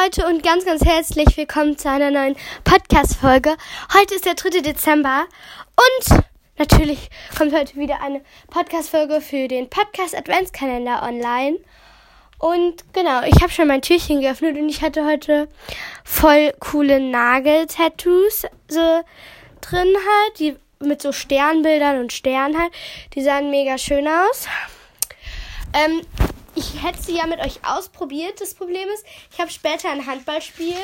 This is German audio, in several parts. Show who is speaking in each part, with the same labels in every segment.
Speaker 1: Leute und ganz, ganz herzlich willkommen zu einer neuen Podcast-Folge. Heute ist der 3. Dezember und natürlich kommt heute wieder eine Podcast-Folge für den Podcast Adventskalender online. Und genau, ich habe schon mein Türchen geöffnet und ich hatte heute voll coole Nagel-Tattoos so drin halt, die mit so Sternbildern und Sternen halt. Die sahen mega schön aus. Ähm, ich hätte sie ja mit euch ausprobiert. Das Problem ist, ich habe später ein Handballspiel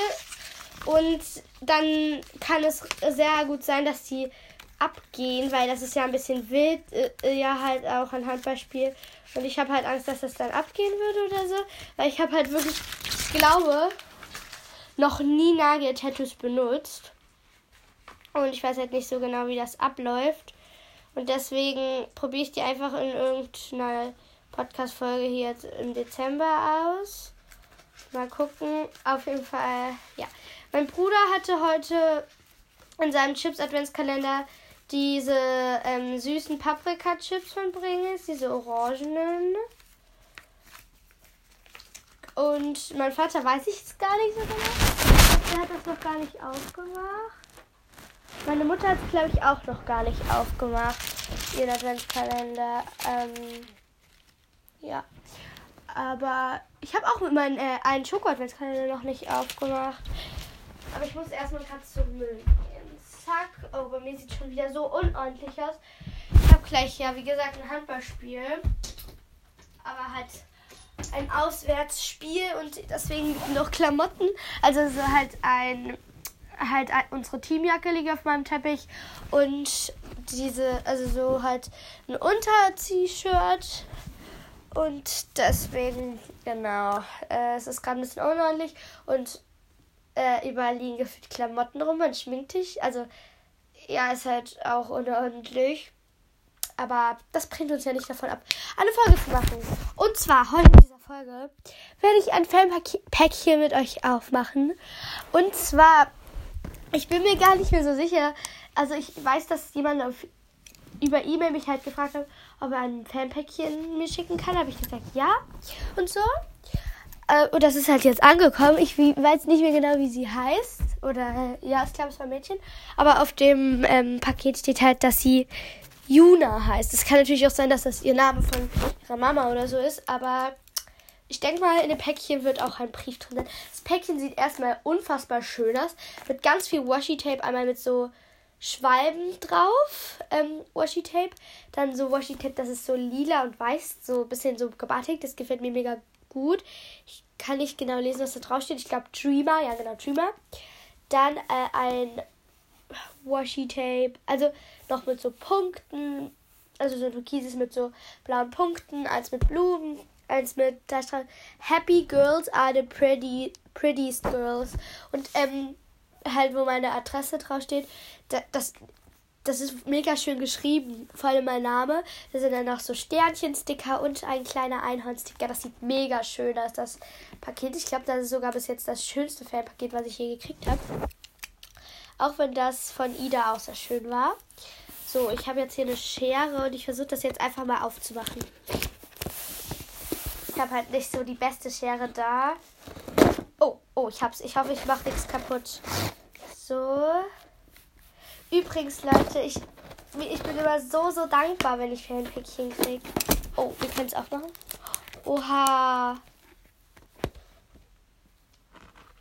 Speaker 1: und dann kann es sehr gut sein, dass die abgehen, weil das ist ja ein bisschen wild, äh, ja halt auch ein Handballspiel und ich habe halt Angst, dass das dann abgehen würde oder so, weil ich habe halt wirklich, ich glaube, noch nie Nagel-Tattoos benutzt und ich weiß halt nicht so genau, wie das abläuft und deswegen probiere ich die einfach in irgendeiner Podcast-Folge hier jetzt im Dezember aus. Mal gucken. Auf jeden Fall, ja. Mein Bruder hatte heute in seinem Chips-Adventskalender diese ähm, süßen Paprika-Chips von Bringels, diese orangenen. Und mein Vater weiß ich es gar nicht so genau. Der hat das noch gar nicht aufgemacht. Meine Mutter hat es, glaube ich, auch noch gar nicht aufgemacht. Ihren Adventskalender. Ähm, ja. Aber ich habe auch meinen äh, einen Schoko-Adventskalender noch nicht aufgemacht. Aber ich muss erstmal kurz zum Müll gehen. Zack. Oh, bei mir sieht schon wieder so unordentlich aus. Ich habe gleich, ja, wie gesagt, ein Handballspiel. Aber halt ein Auswärtsspiel und deswegen noch Klamotten. Also so halt ein halt unsere Teamjacke liegt auf meinem Teppich und diese also so halt ein Unter-T-Shirt und deswegen, genau, äh, es ist gerade ein bisschen unordentlich und äh, überall liegen gefühlt Klamotten rum, man schminkt dich. Also, ja, ist halt auch unordentlich. Aber das bringt uns ja nicht davon ab, eine Folge zu machen. Und zwar heute in dieser Folge werde ich ein Fanpäckchen mit euch aufmachen. Und zwar, ich bin mir gar nicht mehr so sicher. Also ich weiß, dass jemand auf über E-Mail mich halt gefragt hat, ob er ein Fanpäckchen mir schicken kann. Habe ich gesagt, ja. Und so. Äh, und das ist halt jetzt angekommen. Ich weiß nicht mehr genau, wie sie heißt. Oder, ja, ich glaube, es war ein Mädchen. Aber auf dem ähm, Paket steht halt, dass sie Juna heißt. Es kann natürlich auch sein, dass das ihr Name von ihrer Mama oder so ist. Aber ich denke mal, in dem Päckchen wird auch ein Brief drin sein. Das Päckchen sieht erstmal unfassbar schön aus. Mit ganz viel Washi-Tape. Einmal mit so Schwalben drauf, ähm, Washi Tape. Dann so Washi Tape, das ist so lila und weiß, so ein bisschen so gebatik. Das gefällt mir mega gut. Ich kann nicht genau lesen, was da drauf steht. Ich glaube Dreamer, ja genau, Dreamer. Dann äh, ein Washi Tape, also noch mit so Punkten. Also so ein türkises mit so blauen Punkten, eins mit Blumen, eins mit da Happy Girls are the pretty, prettiest girls. Und ähm, halt, wo meine Adresse draufsteht, das, das ist mega schön geschrieben, vor allem mein Name. Da sind dann noch so Sternchen-Sticker und ein kleiner Einhorn-Sticker. Das sieht mega schön aus, das Paket. Ich glaube, das ist sogar bis jetzt das schönste Fanpaket, was ich je gekriegt habe. Auch wenn das von Ida auch sehr schön war. So, ich habe jetzt hier eine Schere und ich versuche das jetzt einfach mal aufzumachen. Ich habe halt nicht so die beste Schere da. Oh, oh, ich hab's. Ich hoffe, ich mache nichts kaputt. So. Übrigens, Leute, ich, ich bin immer so, so dankbar, wenn ich für ein Päckchen kriege. Oh, wir können es auch machen. Oha.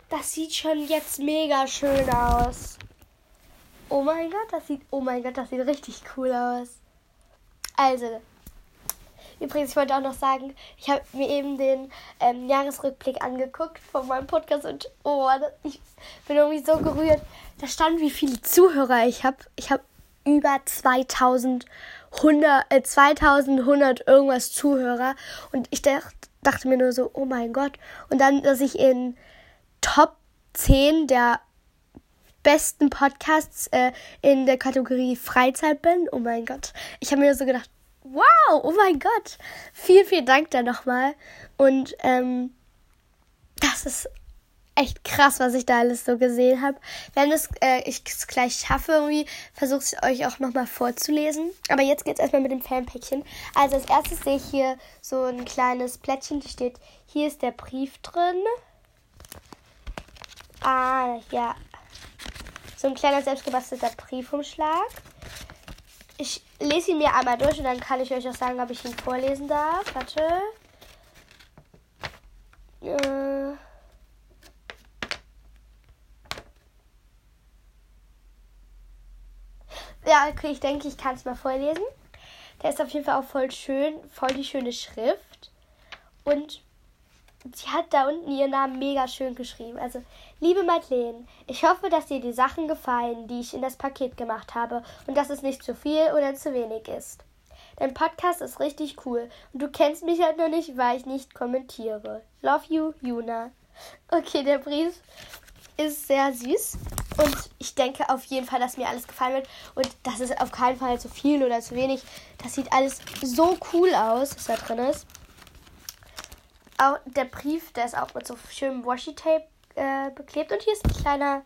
Speaker 1: Das sieht schon jetzt mega schön aus. Oh mein Gott, das sieht, oh mein Gott, das sieht richtig cool aus. Also, Übrigens, ich wollte auch noch sagen, ich habe mir eben den ähm, Jahresrückblick angeguckt von meinem Podcast und oh, ich bin irgendwie so gerührt. Da stand, wie viele Zuhörer ich habe. Ich habe über 2100, äh, 2100 irgendwas Zuhörer und ich dacht, dachte mir nur so, oh mein Gott. Und dann, dass ich in Top 10 der besten Podcasts äh, in der Kategorie Freizeit bin. Oh mein Gott. Ich habe mir so gedacht, wow, oh mein Gott. Vielen, vielen Dank da nochmal. Und ähm, das ist echt krass, was ich da alles so gesehen habe. Wenn es, äh, ich es gleich schaffe, irgendwie, versuche ich euch auch nochmal vorzulesen. Aber jetzt geht es erstmal mit dem Fanpäckchen. Also als erstes sehe ich hier so ein kleines Plättchen, da steht, hier ist der Brief drin. Ah, ja. So ein kleiner selbstgebastelter Briefumschlag. Ich lese ihn mir einmal durch und dann kann ich euch auch sagen, ob ich ihn vorlesen darf. Warte. Äh. Ja, okay, ich denke, ich kann es mal vorlesen. Der ist auf jeden Fall auch voll schön, voll die schöne Schrift. Und sie hat da unten ihren Namen mega schön geschrieben. Also, liebe Madeleine, ich hoffe, dass dir die Sachen gefallen, die ich in das Paket gemacht habe und dass es nicht zu viel oder zu wenig ist. Dein Podcast ist richtig cool und du kennst mich halt noch nicht, weil ich nicht kommentiere. Love you, Juna. Okay, der Brief ist sehr süß und ich denke auf jeden Fall, dass mir alles gefallen wird und das ist auf keinen Fall zu viel oder zu wenig. Das sieht alles so cool aus, was da drin ist. Auch der Brief, der ist auch mit so schönem Washi-Tape äh, beklebt. Und hier ist ein kleiner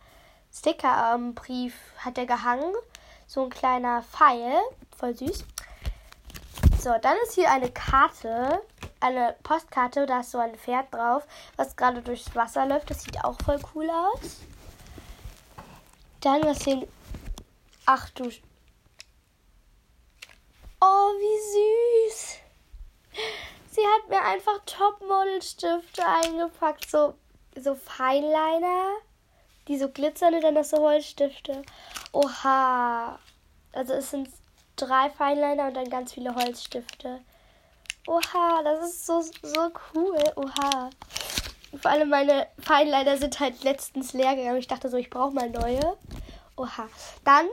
Speaker 1: Sticker am Brief, hat er gehangen. So ein kleiner Pfeil, voll süß. So, dann ist hier eine Karte, eine Postkarte, da ist so ein Pferd drauf, was gerade durchs Wasser läuft. Das sieht auch voll cool aus. Dann was hier. Ach du. Oh, wie süß. Mir einfach Topmodel-Stifte eingepackt. So, so Feinliner. Die so glitzern und dann noch so Holzstifte. Oha. Also es sind drei Feinliner und dann ganz viele Holzstifte. Oha, das ist so, so cool. Oha. Vor allem meine Feinliner sind halt letztens leer gegangen. Ich dachte so, ich brauche mal neue. Oha. Dann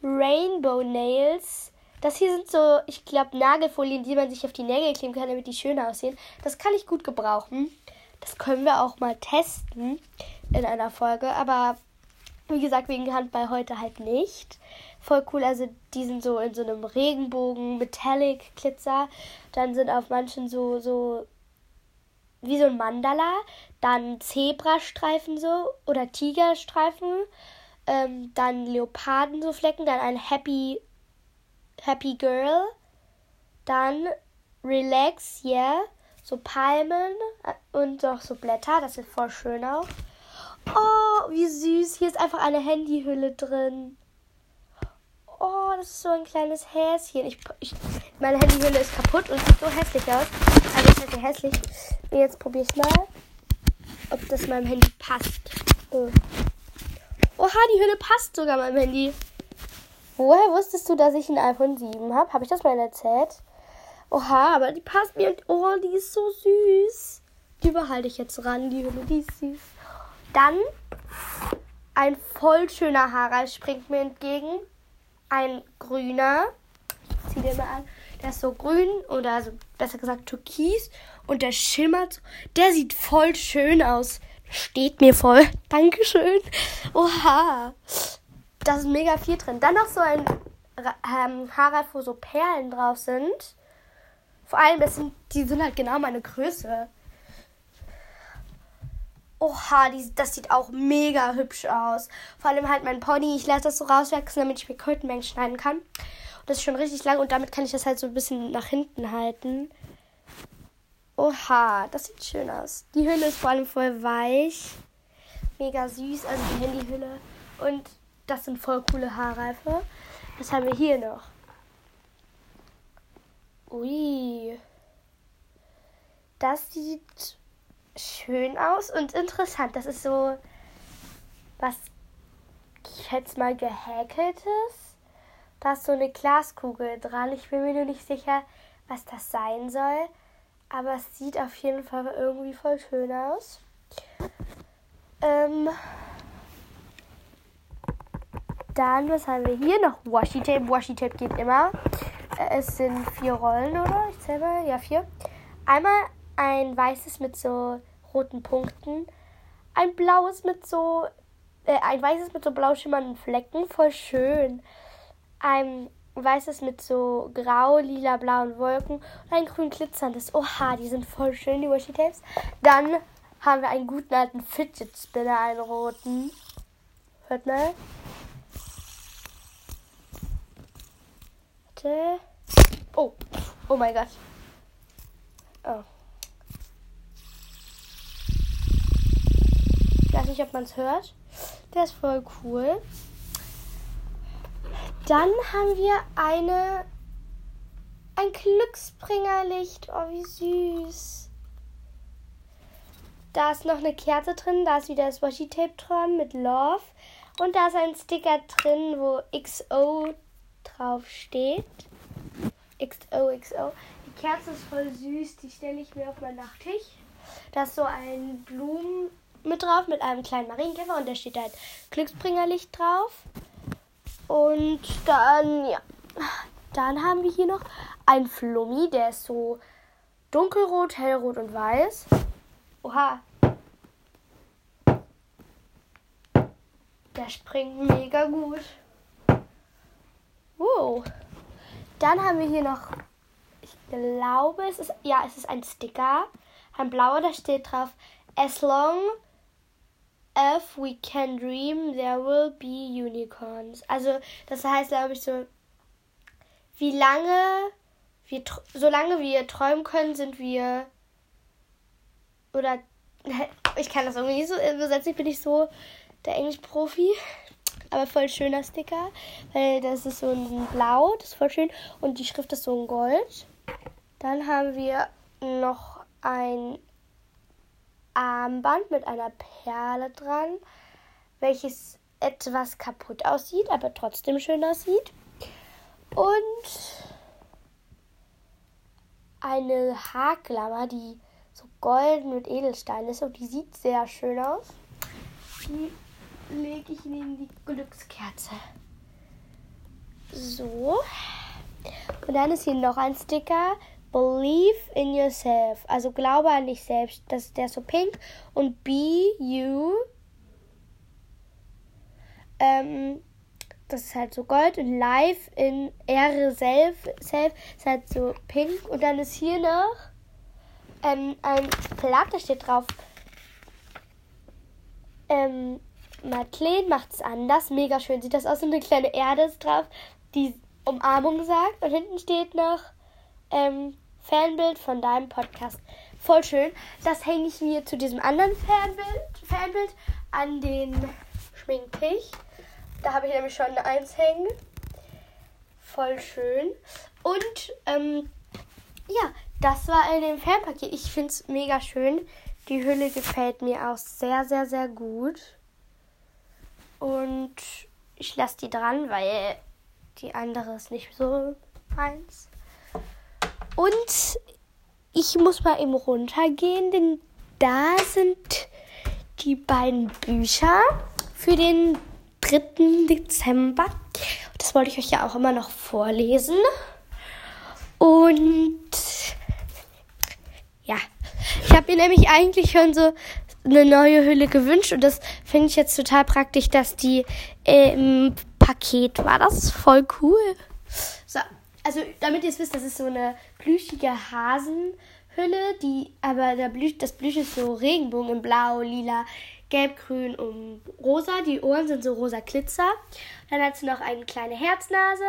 Speaker 1: Rainbow Nails das hier sind so, ich glaube, Nagelfolien, die man sich auf die Nägel kleben kann, damit die schöner aussehen. Das kann ich gut gebrauchen. Das können wir auch mal testen in einer Folge. Aber wie gesagt, wegen Handball heute halt nicht. Voll cool. Also die sind so in so einem Regenbogen, Metallic Glitzer. Dann sind auf manchen so, so wie so ein Mandala. Dann Zebrastreifen so oder Tigerstreifen. Ähm, dann Leoparden so Flecken. Dann ein Happy Happy Girl. Dann Relax, yeah. So Palmen äh, und auch so Blätter. Das sieht voll schön aus. Oh, wie süß. Hier ist einfach eine Handyhülle drin. Oh, das ist so ein kleines Häschen. Ich, ich, meine Handyhülle ist kaputt und sieht so hässlich aus. Also ist halt hässlich. Jetzt probiere ich mal, ob das meinem Handy passt. Oh. Oha, die Hülle passt sogar meinem Handy. Woher wusstest du, dass ich ein iPhone 7 habe? Habe ich das mal erzählt? Oha, aber die passt mir. Oh, die ist so süß. Die behalte ich jetzt ran, die Hülle, die ist süß. Dann ein voll schöner Harald springt mir entgegen. Ein grüner. Ich zieh den mal an. Der ist so grün oder also besser gesagt türkis und der schimmert. Der sieht voll schön aus. Steht mir voll. Dankeschön. Oha da ist mega viel drin. Dann noch so ein ähm, Haarrad, wo so Perlen drauf sind. Vor allem, das sind, die sind halt genau meine Größe. Oha, die, das sieht auch mega hübsch aus. Vor allem halt mein Pony. Ich lasse das so rauswachsen, damit ich mir Krötenmengen schneiden kann. Und das ist schon richtig lang und damit kann ich das halt so ein bisschen nach hinten halten. Oha, das sieht schön aus. Die Hülle ist vor allem voll weich. Mega süß, also die Handyhülle. Und das sind voll coole Haarreife. Was haben wir hier noch? Ui. Das sieht schön aus und interessant. Das ist so was, ich schätze mal, gehäkeltes. Da ist so eine Glaskugel dran. Ich bin mir nur nicht sicher, was das sein soll. Aber es sieht auf jeden Fall irgendwie voll schön aus. Ähm, dann, was haben wir hier noch? Washi Tape. Washi Tape geht immer. Äh, es sind vier Rollen, oder? Ich zähle mal. Ja, vier. Einmal ein weißes mit so roten Punkten. Ein blaues mit so. Äh, ein weißes mit so blau schimmernden Flecken. Voll schön. Ein weißes mit so grau, lila, blauen Wolken. Und ein grün glitzerndes. Oha, die sind voll schön, die Washi Tapes. Dann haben wir einen guten alten Fidget Spinner, einen roten. Hört mal. Warte. Oh, oh mein Gott. Oh. nicht, ob man es hört. Der ist voll cool. Dann haben wir eine ein Glücksbringerlicht. Oh, wie süß. Da ist noch eine Kerze drin. Da ist wieder das Washi-Tape dran mit Love. Und da ist ein Sticker drin, wo XO drauf steht. XOXO. Die Kerze ist voll süß. Die stelle ich mir auf meinen Nachttisch. Da ist so ein Blumen mit drauf mit einem kleinen Marienkäfer und da steht halt Glücksbringerlicht drauf. Und dann, ja, dann haben wir hier noch einen Flummi, der ist so dunkelrot, hellrot und weiß. Oha. Der springt mega gut. Wow. Dann haben wir hier noch, ich glaube, es ist, ja, es ist ein Sticker. Ein blauer, da steht drauf, as long as we can dream, there will be unicorns. Also, das heißt, glaube ich, so, wie lange wir, solange wir träumen können, sind wir, oder, ich kann das irgendwie nicht so übersetzen, ich bin nicht so der Englisch-Profi. Aber voll schöner Sticker, weil das ist so ein Blau, das ist voll schön. Und die Schrift ist so ein Gold. Dann haben wir noch ein Armband mit einer Perle dran, welches etwas kaputt aussieht, aber trotzdem schön aussieht. Und eine Haarklammer, die so golden mit Edelstein ist und die sieht sehr schön aus. Die lege ich neben die Glückskerze. So. Und dann ist hier noch ein Sticker. Believe in yourself. Also glaube an dich selbst. Das ist der so pink. Und be you. Ähm, das ist halt so Gold. Und live in Ehre self, self ist halt so pink. Und dann ist hier noch ähm, ein Blatt, da steht drauf. Ähm, Madeleine macht es anders. Mega schön sieht das aus. Und eine kleine Erde ist drauf, die Umarmung sagt. Und hinten steht noch ähm, Fanbild von deinem Podcast. Voll schön. Das hänge ich mir zu diesem anderen Fanbild, Fanbild an den Schminktisch. Da habe ich nämlich schon eins hängen. Voll schön. Und ähm, ja, das war in dem Fanpaket. Ich finde es mega schön. Die Hülle gefällt mir auch sehr, sehr, sehr gut. Und ich lasse die dran, weil die andere ist nicht so meins. Und ich muss mal eben runtergehen, denn da sind die beiden Bücher für den 3. Dezember. Das wollte ich euch ja auch immer noch vorlesen. Und ja, ich habe mir nämlich eigentlich schon so eine neue Hülle gewünscht und das finde ich jetzt total praktisch, dass die im Paket war. Das ist voll cool. So, also damit ihr es wisst, das ist so eine plüschige Hasenhülle, die aber der Blüsch, das Blüsch ist so Regenbogen in Blau, Lila, Gelb, Grün und Rosa. Die Ohren sind so rosa Glitzer. Dann hat sie noch eine kleine Herznase,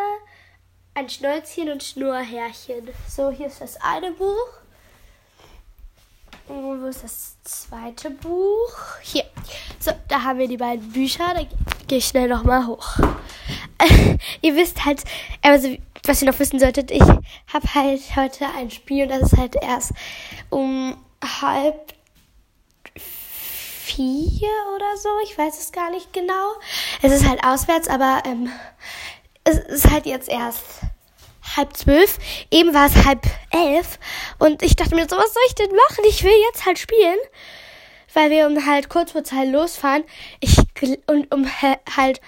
Speaker 1: ein Schnäuzchen und Schnurrhärchen. So, hier ist das eine Buch. Und wo ist das zweite Buch? Hier. So, da haben wir die beiden Bücher. Da gehe ich schnell nochmal hoch. ihr wisst halt, also was ihr noch wissen solltet, ich habe halt heute ein Spiel und das ist halt erst um halb vier oder so. Ich weiß es gar nicht genau. Es ist halt auswärts, aber ähm, es ist halt jetzt erst halb zwölf. Eben war es halb elf. Und ich dachte mir so, was soll ich denn machen? Ich will jetzt halt spielen. Weil wir um halt kurz vor Zeit losfahren. Ich, und um halt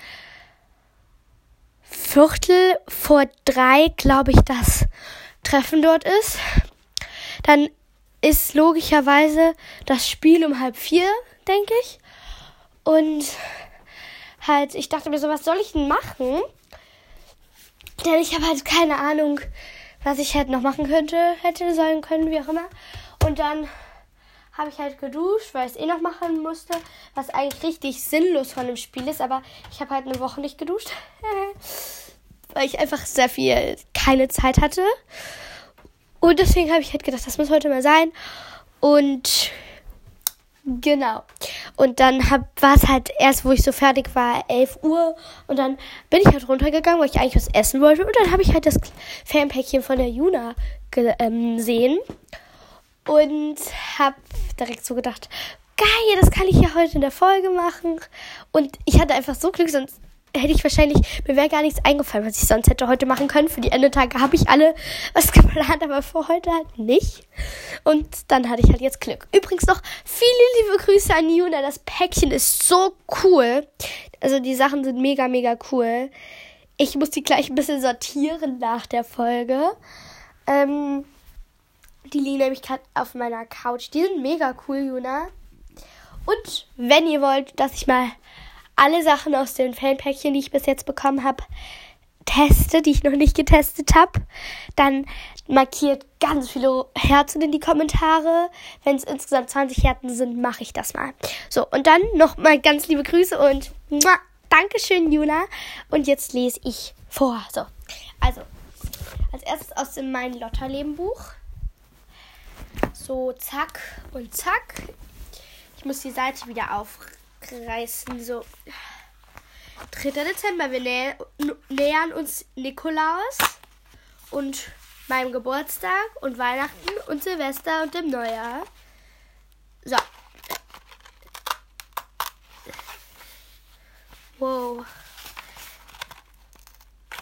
Speaker 1: Viertel vor drei, glaube ich, das Treffen dort ist. Dann ist logischerweise das Spiel um halb vier, denke ich. Und halt, ich dachte mir so, was soll ich denn machen? Denn ich habe halt keine Ahnung, was ich halt noch machen könnte, hätte sollen können, wie auch immer. Und dann habe ich halt geduscht, weil ich es eh noch machen musste, was eigentlich richtig sinnlos von dem Spiel ist, aber ich habe halt eine Woche nicht geduscht, weil ich einfach sehr viel keine Zeit hatte. Und deswegen habe ich halt gedacht, das muss heute mal sein. Und genau. Und dann war es halt erst, wo ich so fertig war, 11 Uhr. Und dann bin ich halt runtergegangen, weil ich eigentlich was essen wollte. Und dann habe ich halt das Fanpäckchen von der Juna gesehen. Ähm, und habe direkt so gedacht, geil, das kann ich ja heute in der Folge machen. Und ich hatte einfach so Glück, sonst hätte ich wahrscheinlich, mir wäre gar nichts eingefallen, was ich sonst hätte heute machen können. Für die Endetage habe ich alle was geplant, aber für heute halt nicht. Und dann hatte ich halt jetzt Glück. Übrigens noch viele liebe Grüße an Juna. Das Päckchen ist so cool. Also die Sachen sind mega, mega cool. Ich muss die gleich ein bisschen sortieren nach der Folge. Ähm, die liegen nämlich gerade auf meiner Couch. Die sind mega cool, Juna. Und wenn ihr wollt, dass ich mal alle Sachen aus den Fanpäckchen, die ich bis jetzt bekommen habe, teste, die ich noch nicht getestet habe, dann markiert ganz viele Herzen in die Kommentare. Wenn es insgesamt 20 Herzen sind, mache ich das mal. So, und dann nochmal ganz liebe Grüße und muah, Dankeschön, Juna. Und jetzt lese ich vor. So, also, als erstes aus dem Mein Lotterleben-Buch. So, zack und zack. Ich muss die Seite wieder aufreißen. So. 3. Dezember. Wir nä nähern uns Nikolaus und meinem Geburtstag und Weihnachten und Silvester und dem Neujahr. So. Wow.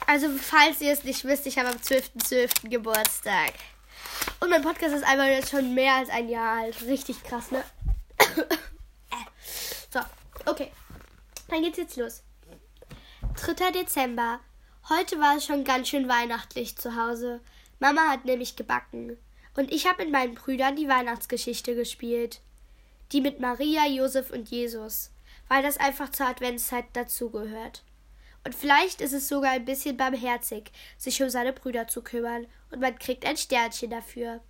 Speaker 1: Also, falls ihr es nicht wisst, ich habe am 12.12. .12. Geburtstag. Und mein Podcast ist einfach jetzt schon mehr als ein Jahr alt. Richtig krass, ne? Okay. Dann geht's jetzt los. 3. Dezember. Heute war es schon ganz schön weihnachtlich zu Hause. Mama hat nämlich gebacken. Und ich habe mit meinen Brüdern die Weihnachtsgeschichte gespielt. Die mit Maria, Josef und Jesus. Weil das einfach zur Adventszeit dazugehört. Und vielleicht ist es sogar ein bisschen barmherzig, sich um seine Brüder zu kümmern. Und man kriegt ein Sternchen dafür.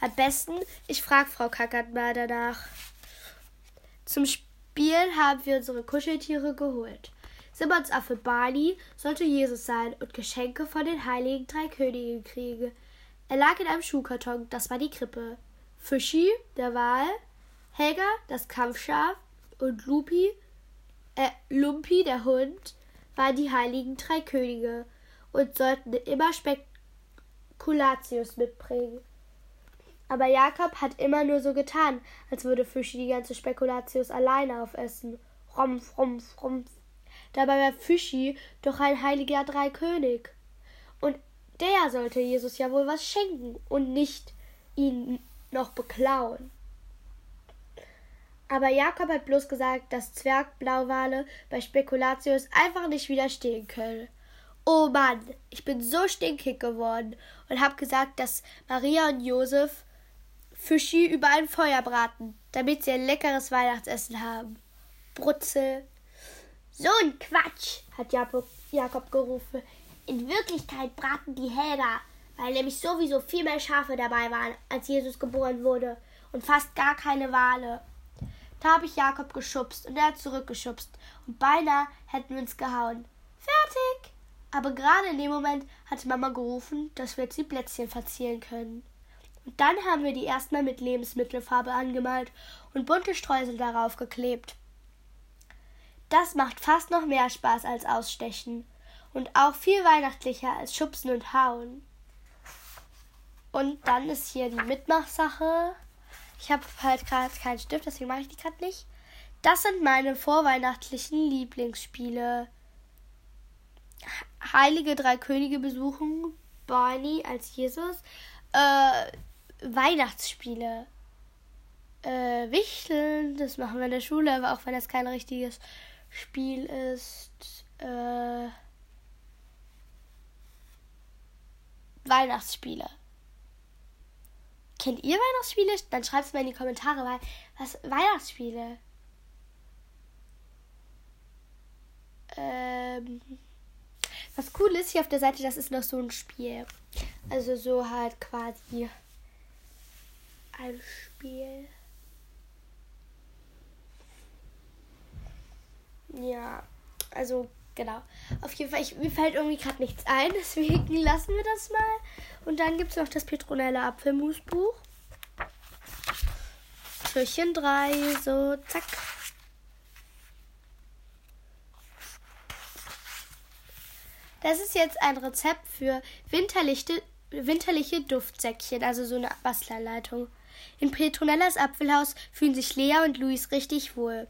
Speaker 1: Am besten, ich frage Frau Kackert mal danach. Zum Spielen haben wir unsere Kuscheltiere geholt. Simons Affe Barney sollte Jesus sein und Geschenke von den heiligen drei Königen kriegen. Er lag in einem Schuhkarton, das war die Krippe. Fischi, der Wal, Helga, das Kampfschaf und Lupi, äh, Lumpi, der Hund, waren die heiligen drei Könige und sollten immer Spekulatius mitbringen. Aber Jakob hat immer nur so getan, als würde Fischi die ganze Spekulatius alleine aufessen. Rumpf, rumpf, rumpf. Dabei war Fischi doch ein heiliger Dreikönig. Und der sollte Jesus ja wohl was schenken und nicht ihn noch beklauen. Aber Jakob hat bloß gesagt, dass Zwergblauwale bei Spekulatius einfach nicht widerstehen können. Oh Mann, ich bin so stinkig geworden und hab gesagt, dass Maria und Josef Fischi über ein Feuer braten, damit sie ein leckeres Weihnachtsessen haben. Brutzel. So ein Quatsch, hat Jakob gerufen. In Wirklichkeit braten die Helga, weil nämlich sowieso viel mehr Schafe dabei waren, als Jesus geboren wurde, und fast gar keine Wale. Da habe ich Jakob geschubst und er hat zurückgeschubst, und beinahe hätten wir uns gehauen. Fertig! Aber gerade in dem Moment hatte Mama gerufen, dass wir jetzt die Plätzchen verzieren können. Und dann haben wir die erstmal mit Lebensmittelfarbe angemalt und bunte Streusel darauf geklebt. Das macht fast noch mehr Spaß als Ausstechen und auch viel weihnachtlicher als Schubsen und Hauen. Und dann ist hier die Mitmachsache. Ich habe halt gerade keinen Stift, deswegen mache ich die gerade nicht. Das sind meine vorweihnachtlichen Lieblingsspiele. Heilige Drei Könige besuchen, Barney als Jesus, äh, Weihnachtsspiele. Äh, Wichteln, das machen wir in der Schule, aber auch wenn das kein richtiges Spiel ist. Äh, Weihnachtsspiele. Kennt ihr Weihnachtsspiele? Dann schreibt es mal in die Kommentare, weil was Weihnachtsspiele? Ähm, was cool ist hier auf der Seite, das ist noch so ein Spiel. Also so halt quasi ein Spiel. Ja, also genau. Auf jeden Fall, ich, mir fällt irgendwie gerade nichts ein, deswegen lassen wir das mal. Und dann gibt es noch das Petronella Apfelmusbuch. Türchen 3, so, zack. Das ist jetzt ein Rezept für winterliche, winterliche Duftsäckchen, also so eine Bastelanleitung. In Petronellas Apfelhaus fühlen sich Lea und Luis richtig wohl.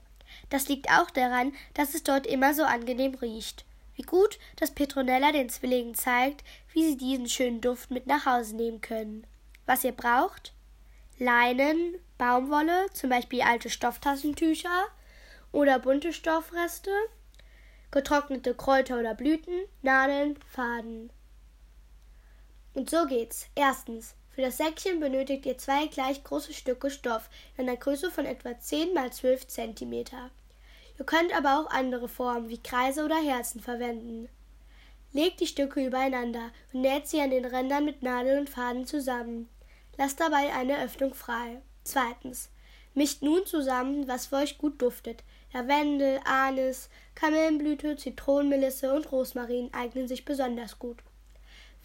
Speaker 1: Das liegt auch daran, dass es dort immer so angenehm riecht. Wie gut, dass Petronella den Zwillingen zeigt, wie sie diesen schönen Duft mit nach Hause nehmen können. Was ihr braucht? Leinen, Baumwolle, zum Beispiel alte Stofftaschentücher oder bunte Stoffreste, getrocknete Kräuter oder Blüten, Nadeln, Faden. Und so geht's. Erstens. Für das Säckchen benötigt ihr zwei gleich große Stücke Stoff in einer Größe von etwa 10 x 12 cm. Ihr könnt aber auch andere Formen wie Kreise oder Herzen verwenden. Legt die Stücke übereinander und näht sie an den Rändern mit Nadel und Faden zusammen. Lasst dabei eine Öffnung frei. Zweitens. Mischt nun zusammen, was für euch gut duftet. Lavendel, Anis, Kamillenblüte, Zitronenmelisse und Rosmarin eignen sich besonders gut.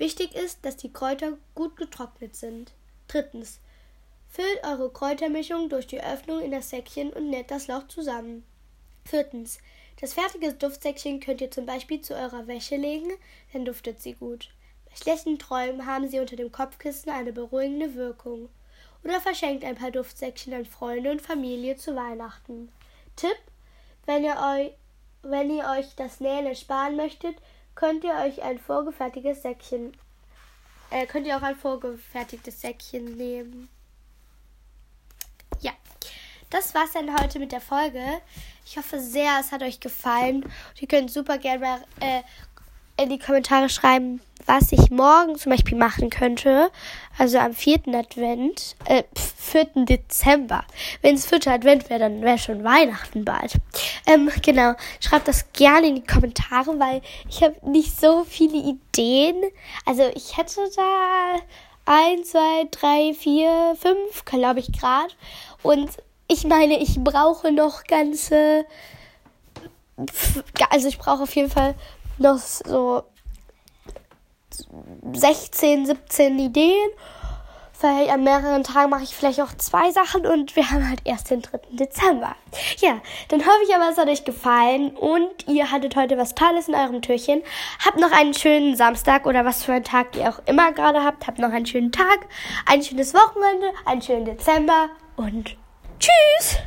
Speaker 1: Wichtig ist, dass die Kräuter gut getrocknet sind. Drittens. Füllt eure Kräutermischung durch die Öffnung in das Säckchen und näht das Loch zusammen. Viertens. Das fertige Duftsäckchen könnt ihr zum Beispiel zu eurer Wäsche legen, dann duftet sie gut. Bei schlechten Träumen haben sie unter dem Kopfkissen eine beruhigende Wirkung. Oder verschenkt ein paar Duftsäckchen an Freunde und Familie zu Weihnachten. Tipp: Wenn ihr euch, wenn ihr euch das Nähen ersparen möchtet, könnt ihr euch ein vorgefertigtes Säckchen, äh, könnt ihr auch ein vorgefertigtes Säckchen nehmen. Ja, das war's dann heute mit der Folge. Ich hoffe sehr, es hat euch gefallen. Und ihr könnt super gerne äh, in die Kommentare schreiben, was ich morgen zum Beispiel machen könnte. Also am 4. Advent, äh, 4. Dezember. Wenn es 4. Advent wäre, dann wäre schon Weihnachten bald. Ähm, genau. Schreibt das gerne in die Kommentare, weil ich habe nicht so viele Ideen. Also ich hätte da 1, 2, 3, 4, 5, glaube ich gerade. Und ich meine, ich brauche noch ganze. Also ich brauche auf jeden Fall noch so 16, 17 Ideen. Weil an mehreren Tagen mache ich vielleicht auch zwei Sachen und wir haben halt erst den 3. Dezember. Ja, dann hoffe ich aber, es hat euch gefallen und ihr hattet heute was Tolles in eurem Türchen. Habt noch einen schönen Samstag oder was für einen Tag ihr auch immer gerade habt. Habt noch einen schönen Tag, ein schönes Wochenende, einen schönen Dezember und tschüss!